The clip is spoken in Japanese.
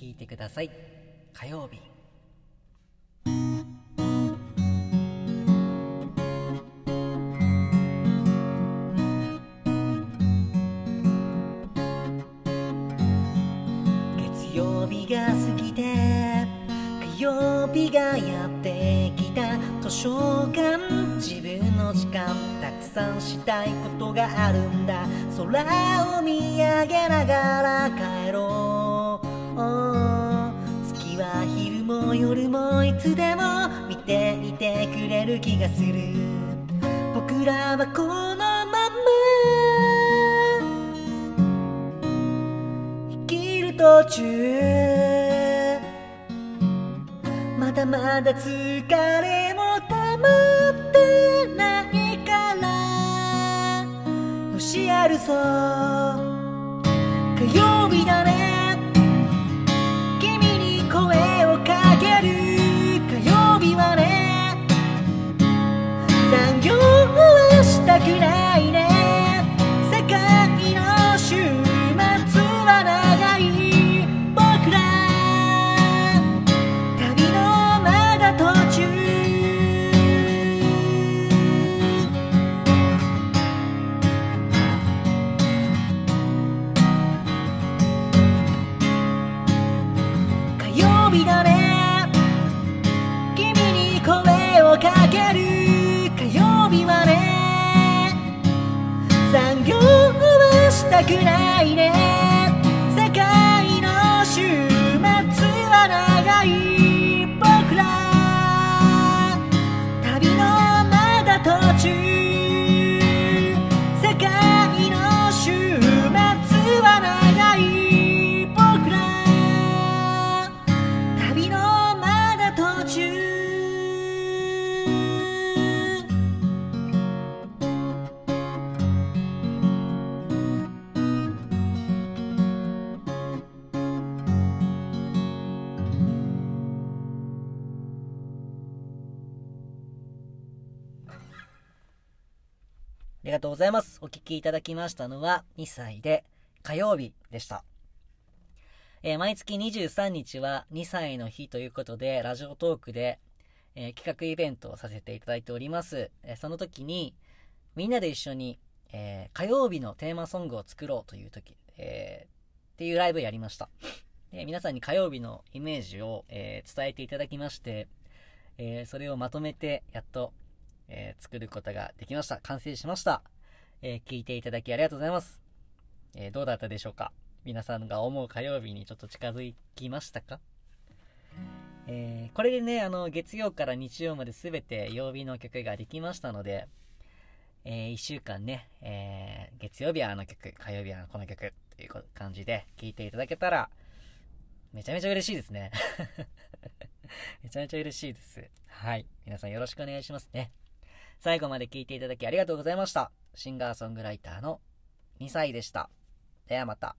聞いてください。火曜日。月曜日が過ぎて火曜日がやってきた図書館。自分の時間たくさんしたいことがあるんだ。空を見上げながら帰ろう。夜もいつでも見ていてくれる気がする。僕らはこのまま。生きる途中。まだまだ疲れも溜まってないから。よしやるぞ。火曜日りがとうございます。お聞きいただきましたのは2歳で火曜日でした。えー毎月23日は2歳の日ということで、ラジオトークで、えー企画イベントをさせていただいております。えーその時に、みんなで一緒に、え火曜日のテーマソングを作ろうという時、えーっていうライブやりました。で皆さんに火曜日のイメージを、え伝えていただきまして、えそれをまとめて、やっと、えー作ることができました。完成しました。えー聞いていただきありがとうございます。えーどうだったでしょうか？皆さんが思う火曜日にちょっと近づきましたか？えーこれでね、あの、月曜から日曜まで全て曜日の曲ができましたので、え1週間ね、えー月曜日はあの曲、火曜日はこの曲という感じで聴いていただけたら、めちゃめちゃ嬉しいですね。めちゃめちゃ嬉しいです。はい。皆さんよろしくお願いしますね。最後まで聞いていただきありがとうございました。シンガーソングライターの2歳でした。ではまた。